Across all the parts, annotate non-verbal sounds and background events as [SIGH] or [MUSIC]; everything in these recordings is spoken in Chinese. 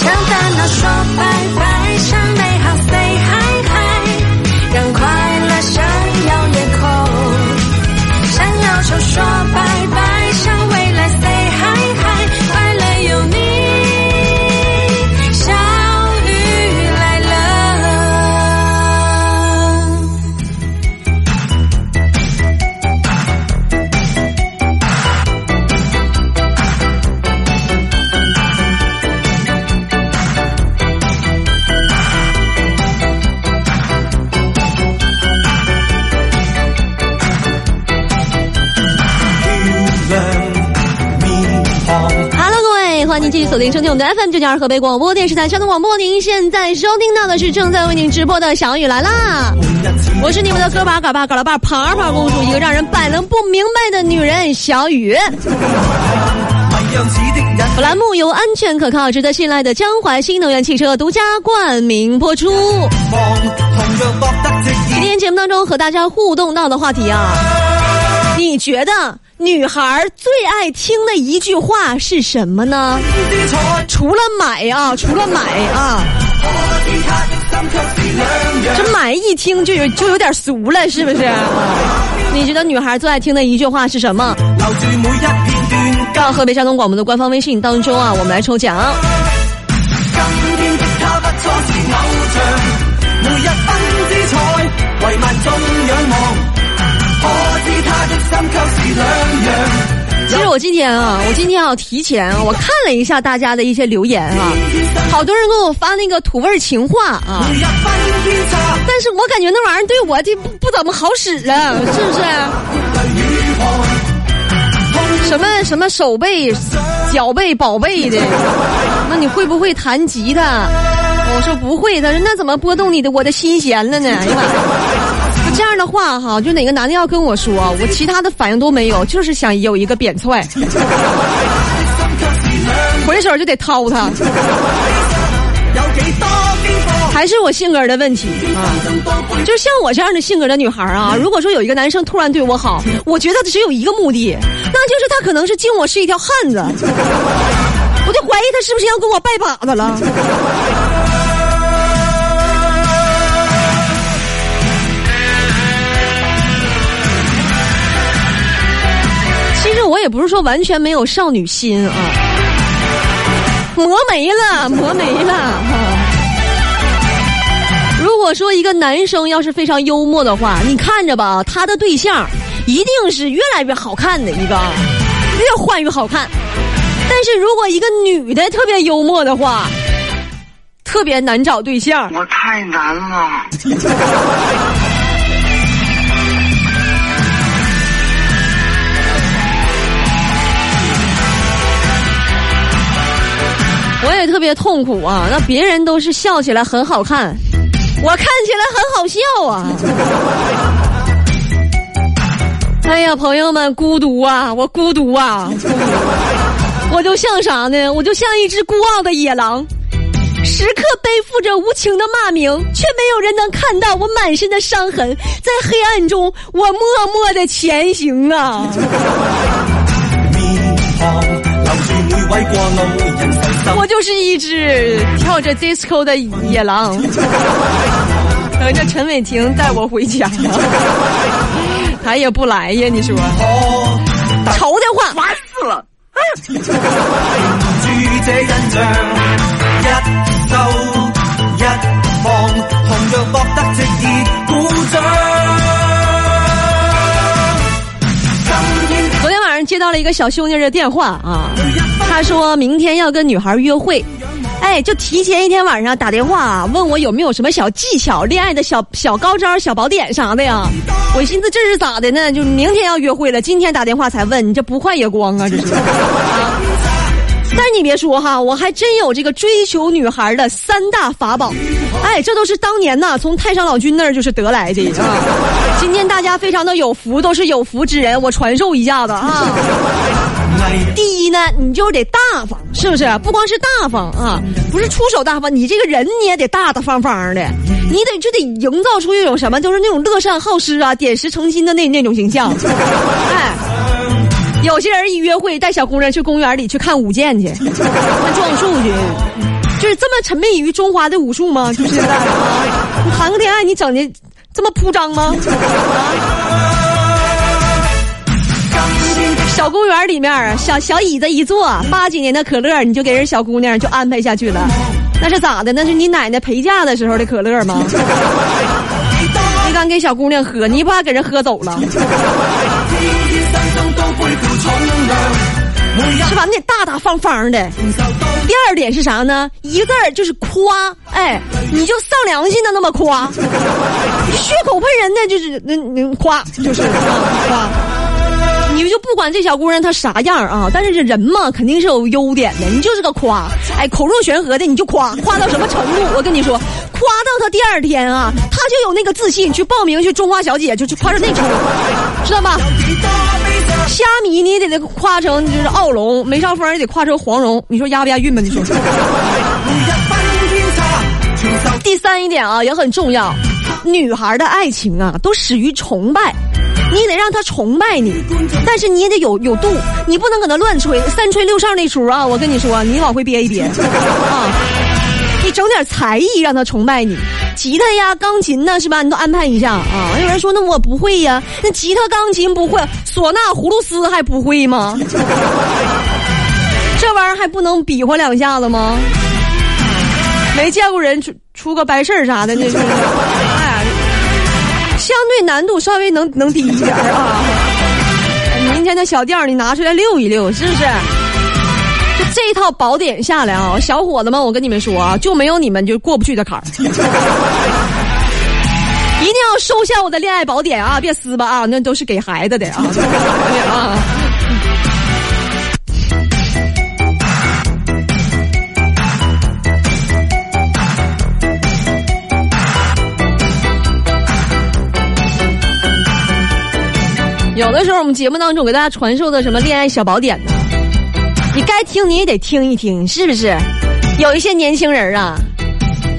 向烦恼说拜拜，向美好 say 继续锁定收听我们的 FM 九九二河北广播电视台交通广播。您现在收听到的是正在为您直播的小雨来啦！我是你们的歌把嘎巴嘎拉巴爬爬公主，一个让人百能不明白的女人小雨。本栏目由安全可靠、值得信赖的江淮新能源汽车独家冠名播出。今天节目当中和大家互动到的话题啊，你觉得女孩最爱听的一句话是什么呢？除了买啊，除了买啊，这买一听就有就有点俗了，是不是？你觉得女孩最爱听的一句话是什么？到河北交通广播的官方微信当中啊，我们来抽奖。其实我今天啊，我今天要提前啊，我看了一下大家的一些留言啊，好多人给我发那个土味情话啊，但是我感觉那玩意儿对我这不不怎么好使啊，是不是？什么什么手背、脚背、宝贝的，那你会不会弹吉他？我说不会，他说那怎么拨动你的我的心弦了呢？哎呀妈！这样的话哈，就哪个男的要跟我说，我其他的反应都没有，就是想有一个扁踹，[LAUGHS] 回手就得掏他。还是我性格的问题啊，就像我这样的性格的女孩啊，如果说有一个男生突然对我好，我觉得只有一个目的，那就是他可能是敬我是一条汉子，我就怀疑他是不是要跟我拜把子了。我也不是说完全没有少女心啊，磨没了，磨没了哈。如果说一个男生要是非常幽默的话，你看着吧，他的对象一定是越来越好看的一个，越换越好看。但是如果一个女的特别幽默的话，特别难找对象。我太难了。[LAUGHS] 我也特别痛苦啊！那别人都是笑起来很好看，我看起来很好笑啊！[LAUGHS] 哎呀，朋友们，孤独啊，我孤独啊！我就像啥呢？我就像一只孤傲的野狼，时刻背负着无情的骂名，却没有人能看到我满身的伤痕。在黑暗中，我默默的前行啊！我就是一只跳着 disco 的野狼，等着陈伟霆带我回家，他也不来呀，你说？愁的话，烦死了！昨 [LAUGHS] 上接到了一个小兄弟的电话啊，他说明天要跟女孩约会，哎，就提前一天晚上打电话问我有没有什么小技巧、恋爱的小小高招、小宝典啥的呀。我寻思这是咋的呢？就明天要约会了，今天打电话才问，你这不快也光啊？这是。[LAUGHS] 啊但是你别说哈，我还真有这个追求女孩的三大法宝，哎，这都是当年呐从太上老君那儿就是得来的啊。[LAUGHS] 今天大家非常的有福，都是有福之人，我传授一下子啊。[LAUGHS] 第一呢，你就得大方，是不是？不光是大方啊，不是出手大方，你这个人你也得大大方方的，你得就得营造出一种什么，就是那种乐善好施啊、点石成金的那那种形象。[LAUGHS] 哎，有些人一约会带小姑娘去公园里去看舞剑去，看撞树去，就是这么沉迷于中华的武术吗？[LAUGHS] 就是现在啊，你谈个恋爱你整的这么铺张吗？啊小公园里面，小小椅子一坐，八几年的可乐，你就给人小姑娘就安排下去了，那是咋的？那是你奶奶陪嫁的时候的可乐吗？你敢给小姑娘喝，你怕给人喝走了？是吧？你得大大方方的。第二点是啥呢？一个字儿就是夸，哎，你就丧良心的那么夸，血口喷人的就是那那夸，就是夸。你们就不管这小姑娘她啥样啊，但是这人嘛，肯定是有优点的。你就是个夸，哎，口若悬河的，你就夸，夸到什么程度？我跟你说，夸到她第二天啊，她就有那个自信去报名去中华小姐，就去夸成那程度，知道吗？虾米你也得夸成就是奥龙，梅超风也得夸成黄蓉，你说押不押韵吧？你说。[LAUGHS] 第三一点啊，也很重要，女孩的爱情啊，都始于崇拜。你得让他崇拜你，但是你也得有有度，你不能搁那乱吹三吹六哨那出啊！我跟你说，你往回憋一憋啊！整点才艺让他崇拜你，吉他呀、钢琴呢，是吧？你都安排一下啊！有人说那我不会呀，那吉他、钢琴不会，唢呐、葫芦丝还不会吗？[LAUGHS] 这玩意儿还不能比划两下子吗？没见过人出出个白事儿啥的，那是。相对难度稍微能能低一点啊！明天的小调你拿出来溜一溜，是不是？[LAUGHS] 这一套宝典下来啊，小伙子们，我跟你们说啊，就没有你们就过不去的坎儿。[LAUGHS] 一定要收下我的恋爱宝典啊！别撕吧啊，那都是给孩子的啊！啊。[LAUGHS] 有的时候我们节目当中给大家传授的什么恋爱小宝典呢？你该听你也得听一听，是不是？有一些年轻人啊，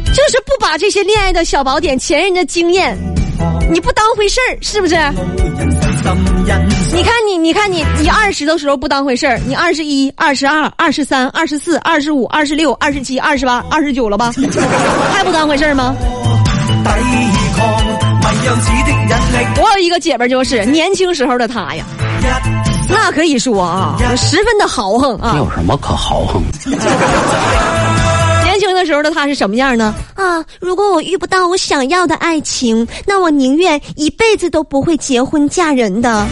就是不把这些恋爱的小宝典、前人的经验，你不当回事儿，是不是？你看你，你看你，你二十的时候不当回事儿，你二十一、二十二、二十三、二十四、二十五、二十六、二十七、二十八、二十九了吧？[LAUGHS] 还不当回事儿吗？我有一个姐们，就是年轻时候的她呀，那可以说啊，十分的豪横啊。有什么可豪横？年轻的时候的他是什么样呢？啊，如果我遇不到我想要的爱情，那我宁愿一辈子都不会结婚嫁人的。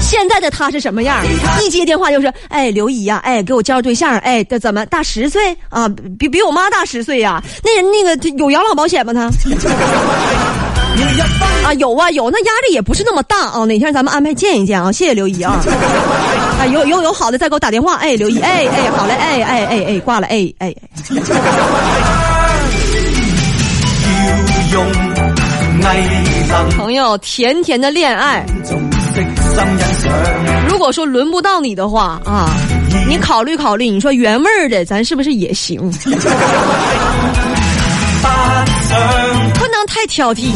现在的他是什么样？一接电话就是，哎，刘姨呀，哎，给我介绍对象，哎，这怎么大十岁啊？比比我妈大十岁呀？那人那个有养老保险吗？他？啊，有啊有，那压力也不是那么大啊。哪天咱们安排见一见啊？谢谢刘姨啊。啊，[LAUGHS] 有有有好的再给我打电话。哎，刘姨，哎哎，好嘞，哎哎哎哎，挂了，哎哎。朋友，甜甜的恋爱，如果说轮不到你的话啊，你考虑考虑，你说原味儿的，咱是不是也行？[LAUGHS] 太挑剔，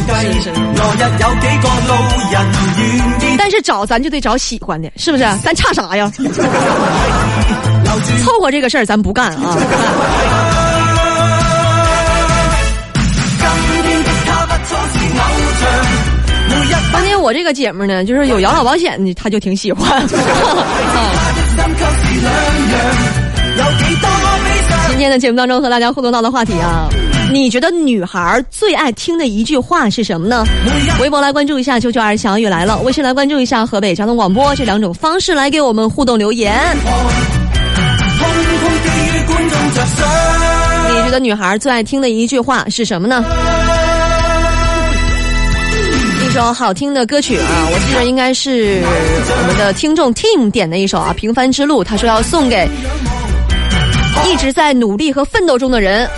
但是找咱就得找喜欢的，是不是？[LAUGHS] 咱差啥呀？[LAUGHS] 凑合这个事儿咱不干啊！[LAUGHS] 关键我这个姐们呢，就是有养老保险的，她就挺喜欢。今天的节目当中和大家互动到的话题啊。[LAUGHS] 你觉得女孩最爱听的一句话是什么呢？微博来关注一下“九九二小雨来了”，微信来关注一下河北交通广播，这两种方式来给我们互动留言。你觉得女孩最爱听的一句话是什么呢？一首好听的歌曲啊，我记得应该是我们的听众 Team 点的一首啊，《平凡之路》，他说要送给一直在努力和奋斗中的人。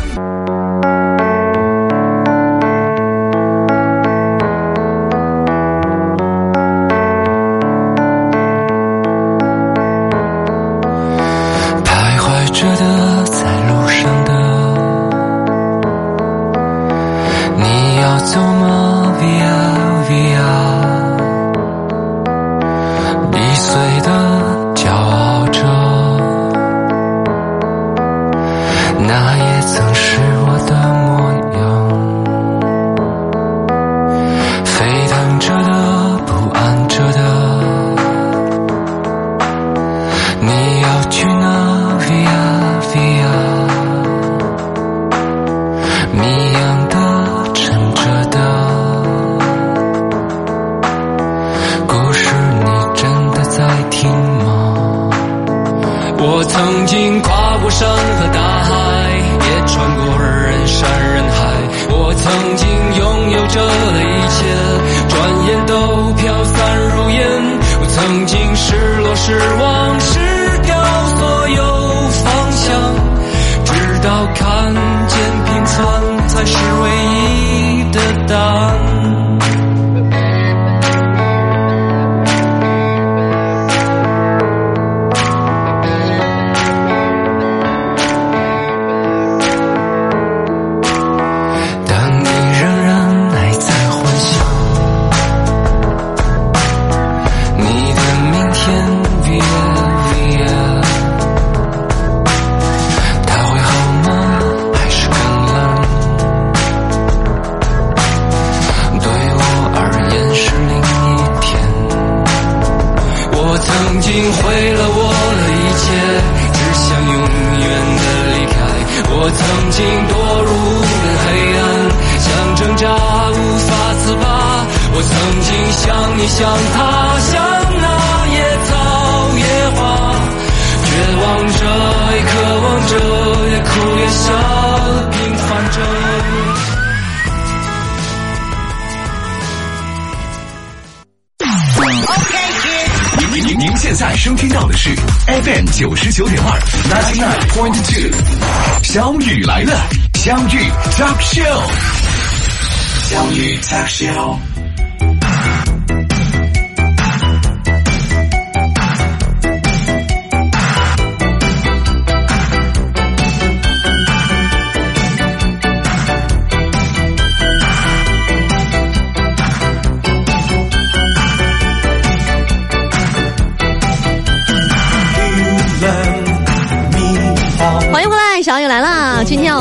Two 小雨来了，相遇 Talk Show，相遇 Talk Show。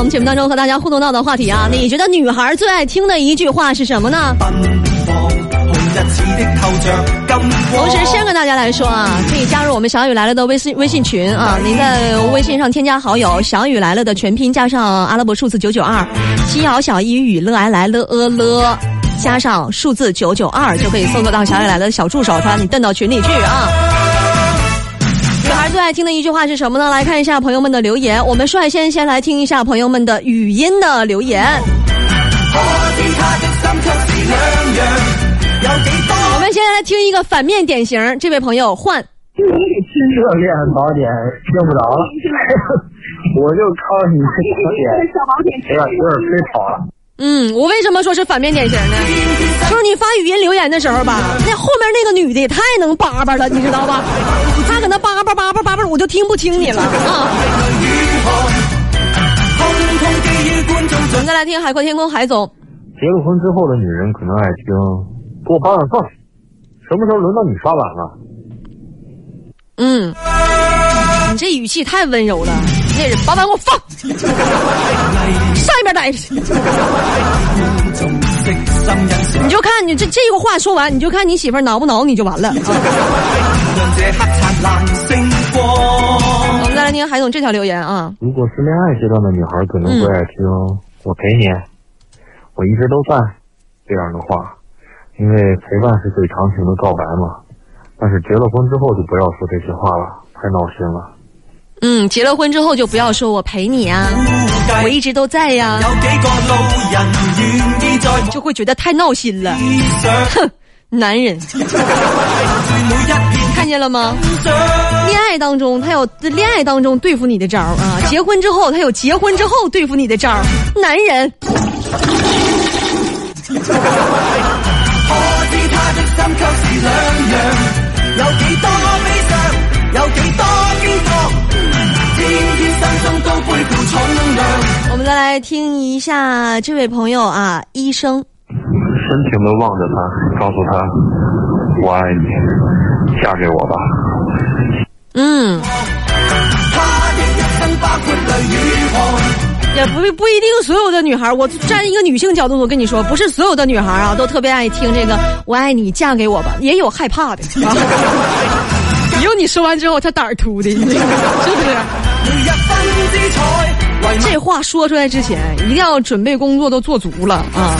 我们节目当中和大家互动到的话题啊，你觉得女孩最爱听的一句话是什么呢？同时，先跟大家来说啊，可以加入我们小雨来了的微信微信群啊。您在微信上添加好友“小雨来了”的全拼加上阿拉伯数字九九二，七小小一雨乐来来了呃了，加上数字九九二，就可以搜索到小雨来了的小助手，把你蹬到群里去啊。爱听的一句话是什么呢？来看一下朋友们的留言。我们率先先来听一下朋友们的语音的留言。我們現在來聽一个反面典型，这位朋友換。新熱戀寶典用不着了，[LAUGHS] 我就靠你這小寶典，有点有点吹跑了。嗯，我为什么说是反面典型呢？就是你发语音留言的时候吧，那后面那个女的也太能叭叭了，你知道吧？她搁那叭叭叭叭叭叭，我就听不清你了啊。我们再来听海阔天空海总。结了婚之后的女人可能爱听，给我扒碗饭，什么时候轮到你刷碗了？嗯，你这语气太温柔了，那人把碗给我放，上一边待着。你就看你这这个话说完，你就看你媳妇挠不挠，你就完了。啊、我们再来听海总这条留言啊。如果是恋爱阶段的女孩，可能会爱听、嗯“我陪你，我一直都在”这样的话，因为陪伴是最长情的告白嘛。但是结了婚之后就不要说这些话了，太闹心了。嗯，结了婚之后就不要说我陪你啊，我一直都在呀、啊，就会觉得太闹心了。哼，[LAUGHS] 男人，[LAUGHS] 看见了吗？恋爱当中他有恋爱当中对付你的招啊，结婚之后他有结婚之后对付你的招，男人。有幾多再来听一下这位朋友啊，医生。深情的望着他，告诉他：“我爱你，嫁给我吧。”嗯，也不不一定所有的女孩，我站一个女性角度，我跟你说，不是所有的女孩啊都特别爱听这个“我爱你，嫁给我吧”，也有害怕的，你说完之后他胆儿突的，[LAUGHS] 是不是？这话说出来之前，一定要准备工作都做足了啊！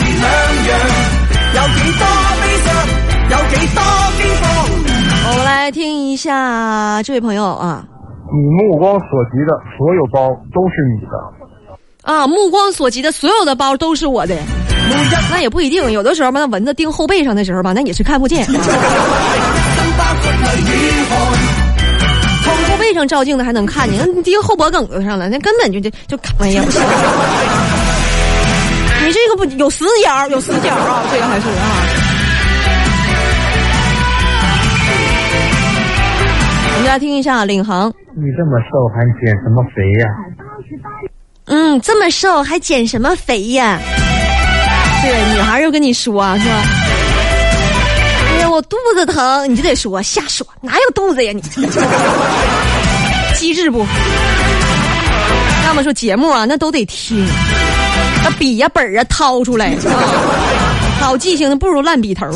我们来听一下这位朋友啊，你目光所及的所有包都是你的。啊，目光所及的所有的包都是我的，那也不一定，有的时候吧，那蚊子叮后背上的时候吧，那也是看不见。[LAUGHS] 后背上照镜子还能看见，[LAUGHS] 那钉后脖梗子上了，那根本就就就哎呀不行！你这个不有死角，有死角啊，这个还是啊。我们来听一下领航。你这么瘦还减什么肥呀？嗯，这么瘦还减什么肥呀？对，女孩又跟你说是吧？我肚子疼，你就得说瞎说，哪有肚子呀你？机智不？要么说节目啊，那都得听，那笔呀本啊掏出来，好记性的不如烂笔头。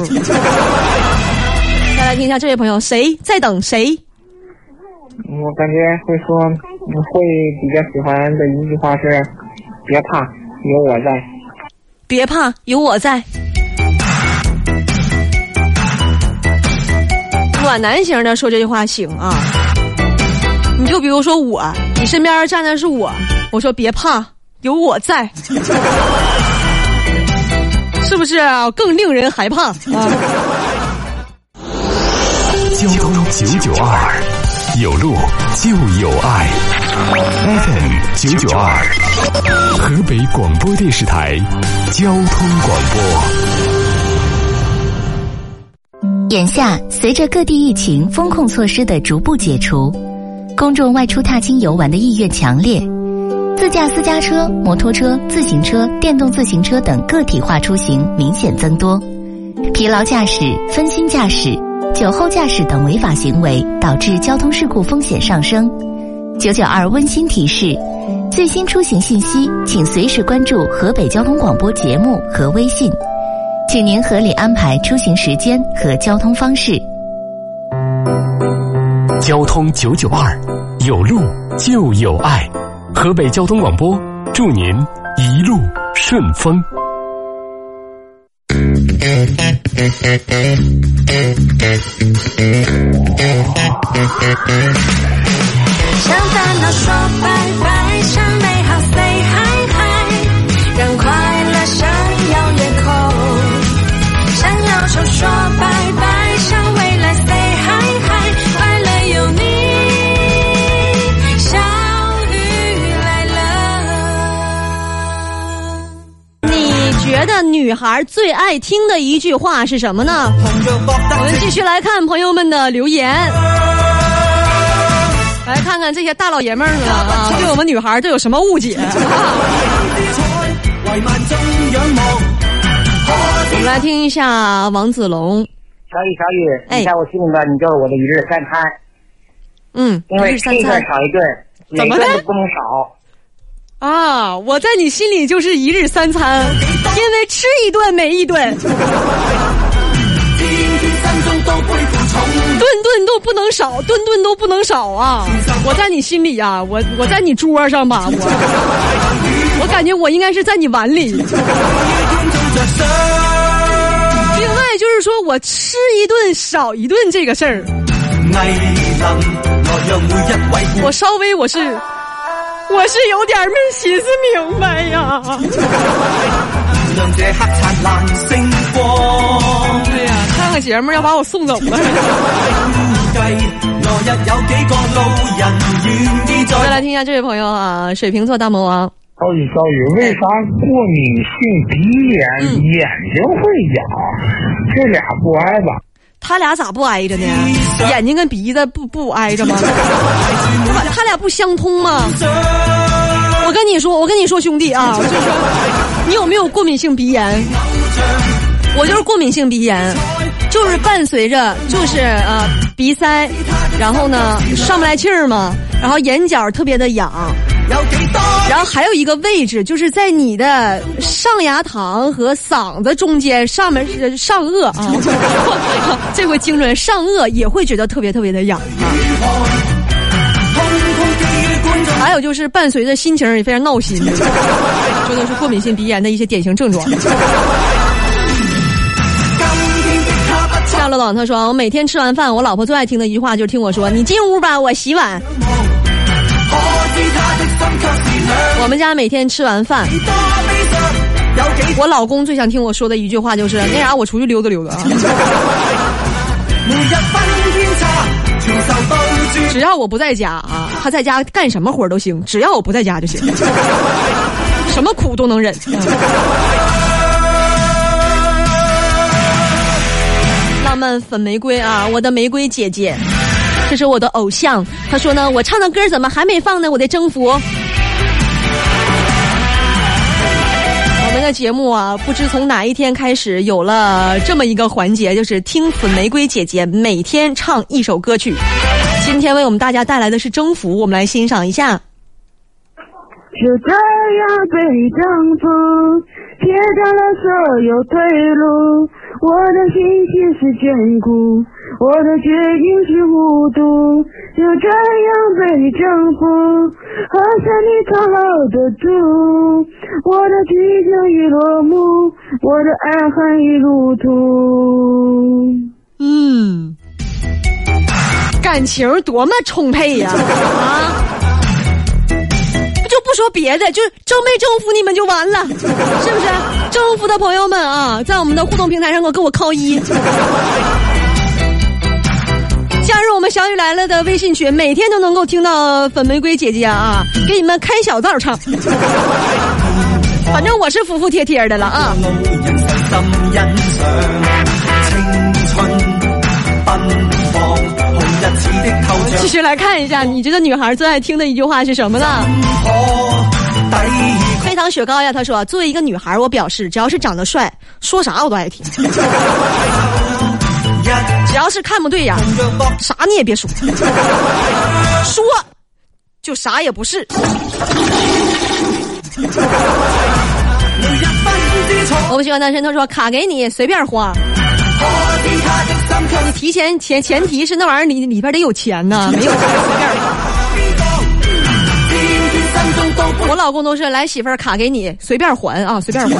再来听一下这位朋友，谁在等谁？我感觉会说会比较喜欢的一句话是：别怕，有我在。别怕，有我在。暖男型的说这句话行啊。你就比如说我，你身边站的是我，我说别怕，有我在，是不是啊？更令人害怕啊！交通九九二，有路就有爱。FM 九九二，河北广播电视台交通广播。眼下，随着各地疫情风控措施的逐步解除。公众外出踏青游玩的意愿强烈，自驾私家车、摩托车、自行车、电动自行车等个体化出行明显增多，疲劳驾驶、分心驾驶、酒后驾驶等违法行为导致交通事故风险上升。九九二温馨提示：最新出行信息，请随时关注河北交通广播节目和微信，请您合理安排出行时间和交通方式。交通九九二，有路就有爱。河北交通广播，祝您一路顺风。向烦恼说拜拜，说拜拜，向未来 say hi hi，快乐有你，小雨来了。你觉得女孩最爱听的一句话是什么呢？我们继续来看朋友们的留言。来看看这些大老爷们儿们啊，对我们女孩都有什么误解？[LAUGHS] 我们来听一下王子龙。小雨，小雨，哎你在我心里边，你就是我的一日三餐，嗯，因为吃一顿餐少一顿，怎么的顿都不能少。啊，我在你心里就是一日三餐，[LAUGHS] 因为吃一顿没一顿，顿顿都不能少，顿顿都不能少啊！我在你心里呀、我我在你桌上吧，我我感觉我应该是在你碗里。另外就是说我吃一顿少一顿这个事儿，我稍微我是我是有点没寻思明白呀。对呀、看个节目要把我送走了。[LAUGHS] 再来听一下这位朋友啊，水瓶座大魔王。小雨，小雨，为啥过敏性鼻炎、眼睛会痒？这俩不挨吧？他俩咋不挨着呢？眼睛跟鼻子不不挨着吗？他俩不相通吗？我跟你说，我跟你说，兄弟啊，就是，你有没有过敏性鼻炎？我就是过敏性鼻炎，就是伴随着就是呃鼻塞，然后呢上不来气儿嘛，然后眼角特别的痒，然后还有一个位置就是在你的上牙膛和嗓子中间，上面是上颚啊，[LAUGHS] 这回精准上颚也会觉得特别特别的痒啊。还有就是伴随着心情也非常闹心，这都是过敏性鼻炎的一些典型症状。夏乐岛他说：“我每天吃完饭，我老婆最爱听的一句话就是听我说，你进屋吧，我洗碗。”我们家每天吃完饭，我老公最想听我说的一句话就是：“那啥，我出去溜达溜达啊。”只要我不在家啊，他在家干什么活都行，只要我不在家就行，什么苦都能忍。浪漫粉玫瑰啊，我的玫瑰姐姐，这是我的偶像。他说呢，我唱的歌怎么还没放呢？我的征服。我们的节目啊，不知从哪一天开始有了这么一个环节，就是听粉玫瑰姐姐每天唱一首歌曲。今天为我们大家带来的是《征服》，我们来欣赏一下。就这样被征服，撇掉了所有退路。我的信心是坚固，我的决定是无度。就这样被你征服，喝下你藏好的毒。我的激情已落幕，我的爱恨已入土。嗯。感情多么充沛呀！啊，就不说别的，就征没征服你们就完了，是不是？征服的朋友们啊，在我们的互动平台上给我给我扣一，加入我们小雨来了的微信群，每天都能够听到粉玫瑰姐姐啊，给你们开小灶唱。反正我是服服帖帖的了啊。继续来看一下，你这个女孩最爱听的一句话是什么呢？黑糖雪糕呀，她说：“作为一个女孩，我表示，只要是长得帅，说啥我都爱听。只要是看不对眼，啥你也别说，[LAUGHS] 说就啥也不是。”我不喜欢单身，他说：“卡给你，随便花。”你提前前前提是那玩意儿里里边得有钱呢，[LAUGHS] 没有钱随便花。我老公都是来媳妇儿卡给你，随便还啊，随便还。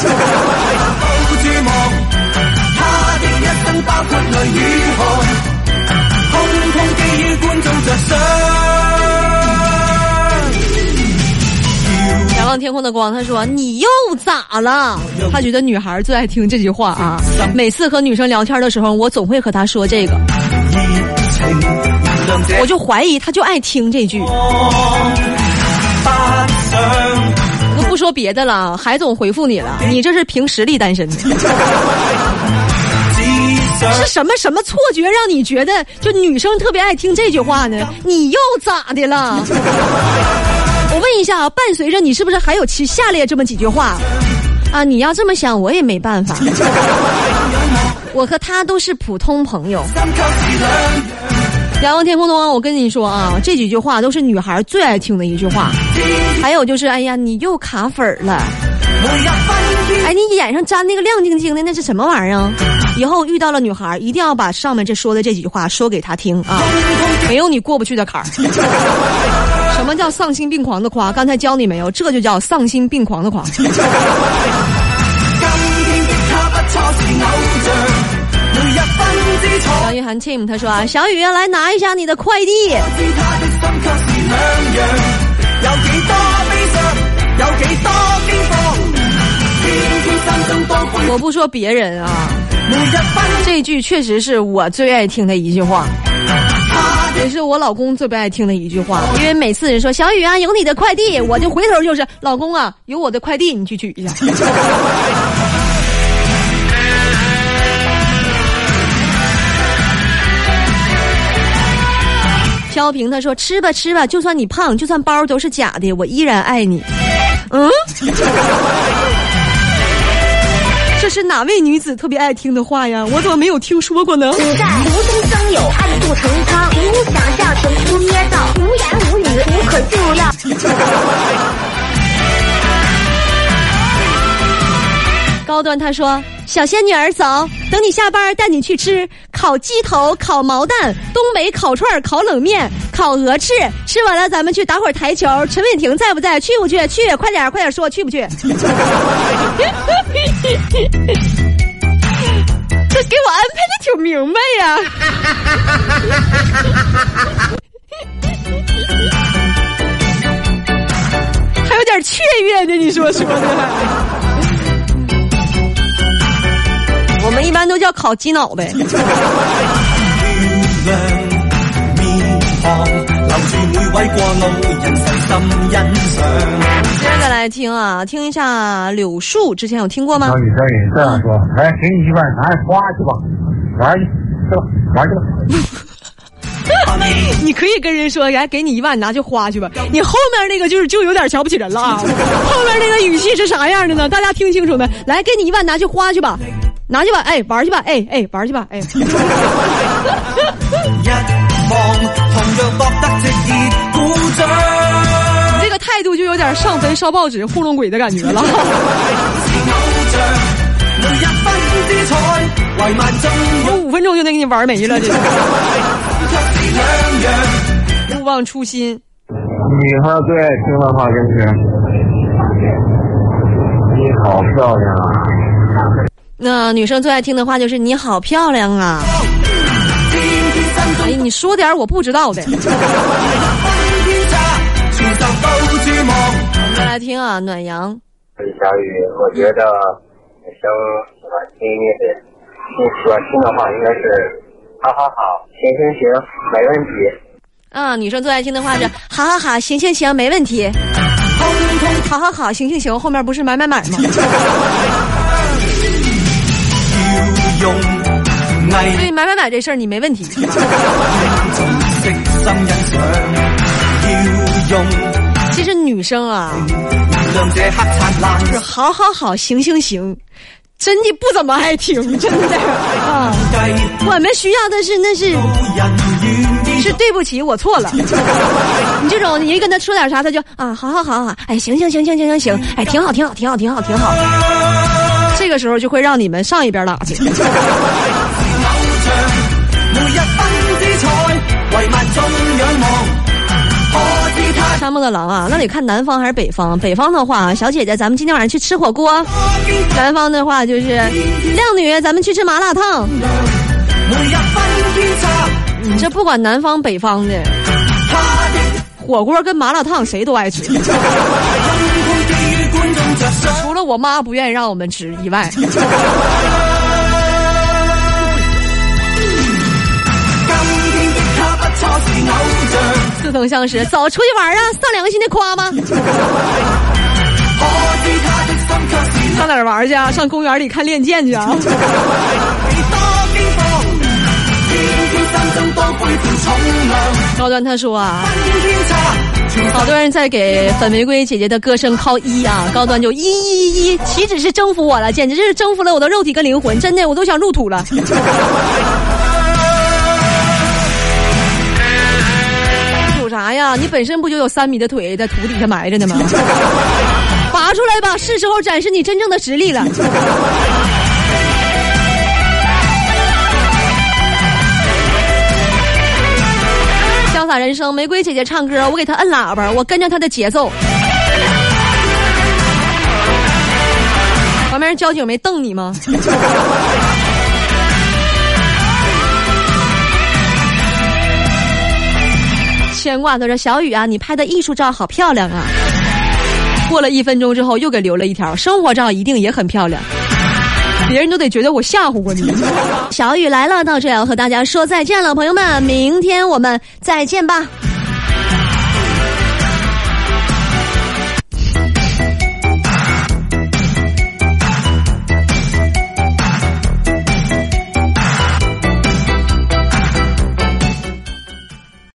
仰望天空的光，他说：“你又咋了？”他觉得女孩最爱听这句话啊。每次和女生聊天的时候，我总会和她说这个，我就怀疑他就爱听这句。都不说别的了，海总回复你了，你这是凭实力单身的。是什么什么错觉让你觉得就女生特别爱听这句话呢？你又咋的了？我问一下啊，伴随着你是不是还有其下列这么几句话？啊，你要这么想，我也没办法。[LAUGHS] 我和他都是普通朋友。仰望天空的，我跟你说啊，这几句话都是女孩最爱听的一句话。还有就是，哎呀，你又卡粉了。哎，你眼上粘那个亮晶晶的，那是什么玩意儿？以后遇到了女孩，一定要把上面这说的这几句话说给她听啊，没有你过不去的坎儿。什么叫丧心病狂的夸？刚才教你没有？这就叫丧心病狂的夸。小雨涵 Tim 他说啊，[LAUGHS] 小雨来拿一下你的快递。我不说别人啊，这句确实是我最爱听的一句话。也是我老公最不爱听的一句话，因为每次人说小雨啊有你的快递，我就回头就是老公啊有我的快递，你去取一下。[LAUGHS] 飘萍他说吃吧吃吧，就算你胖，就算包都是假的，我依然爱你。嗯。这是哪位女子特别爱听的话呀？我怎么没有听说过呢？古代无中生有，暗度陈仓，无想象，纯属捏造，无言无语，无可救药。高端他说：“小仙女儿走，等你下班带你去吃烤鸡头、烤毛蛋、东北烤串、烤冷面、烤鹅翅。吃完了咱们去打会儿台球。陈伟霆在不在？去不去？去，快点，快点说，去不去？这给我安排的挺明白呀。还有点雀跃呢，你说说的。们一般都叫烤鸡脑呗。接着来听啊，听一下柳树，之前有听过吗？小雨，小雨，这样说，来，给你一万，拿着花去吧，玩去，去吧，玩去吧。你可以跟人说，来给你一万，拿去花去吧。你后面那个就是就有点瞧不起人了啊！后面那个语气是啥样的呢？大家听清楚没？来，给你一万，拿去花去吧，[LAUGHS] 拿去吧，哎，玩去吧，哎哎，玩去吧，哎。[LAUGHS] 你这个态度就有点上坟烧报纸糊弄鬼的感觉了。有五分钟就能给你玩没了，这 [LAUGHS] 勿忘初心。女孩最爱听的话就是：“你好漂亮啊！”那女生最爱听的话就是“你好漂亮啊”。[LAUGHS] 哎，你说点我不知道的。再来听啊，暖阳。小雨，我觉得女生喜欢听音乐的，你喜欢听的话应该是“好好好，行行行，没问题”。啊，女生最爱听的话是“好好好，行行行，没问题”。好好好，行行行，后面不是买买买吗？[LAUGHS] [LAUGHS] 所以买买买这事儿你没问题。[LAUGHS] 其实女生啊，就是好好好，行行行，真的不怎么爱听，真的啊。我们需要的是那是是对不起，我错了。你这种你一跟他说点啥，他就啊，好好好好，哎，行行行行行行行，哎，挺好挺好挺好挺好挺好。这个时候就会让你们上一边拉去。山木的狼啊，那得看南方还是北方。北方的话，小姐姐，咱们今天晚上去吃火锅；南方的话，就是靓女，咱们去吃麻辣烫。你这不管南方北方的，火锅跟麻辣烫谁都爱吃。除了我妈不愿意让我们吃以外。似曾相识，走出去玩啊！上两个新的夸吗？上哪儿玩去啊？上公园里看练剑去啊！高端他说啊，好多人在给粉玫瑰姐姐的歌声靠一啊，高端就一一一一，岂止是征服我了，简直是征服了我的肉体跟灵魂，真的我都想入土了。啥呀？你本身不就有三米的腿在土底下埋着呢吗？[LAUGHS] 拔出来吧，是时候展示你真正的实力了。[LAUGHS] 潇洒人生，玫瑰姐姐唱歌，我给她摁喇叭，我跟着她的节奏。旁边交警没瞪你吗？牵挂他说：“小雨啊，你拍的艺术照好漂亮啊！”过了一分钟之后，又给留了一条：“生活照一定也很漂亮。”别人都得觉得我吓唬过你。[LAUGHS] 小雨来了，到这要和大家说再见了，朋友们，明天我们再见吧。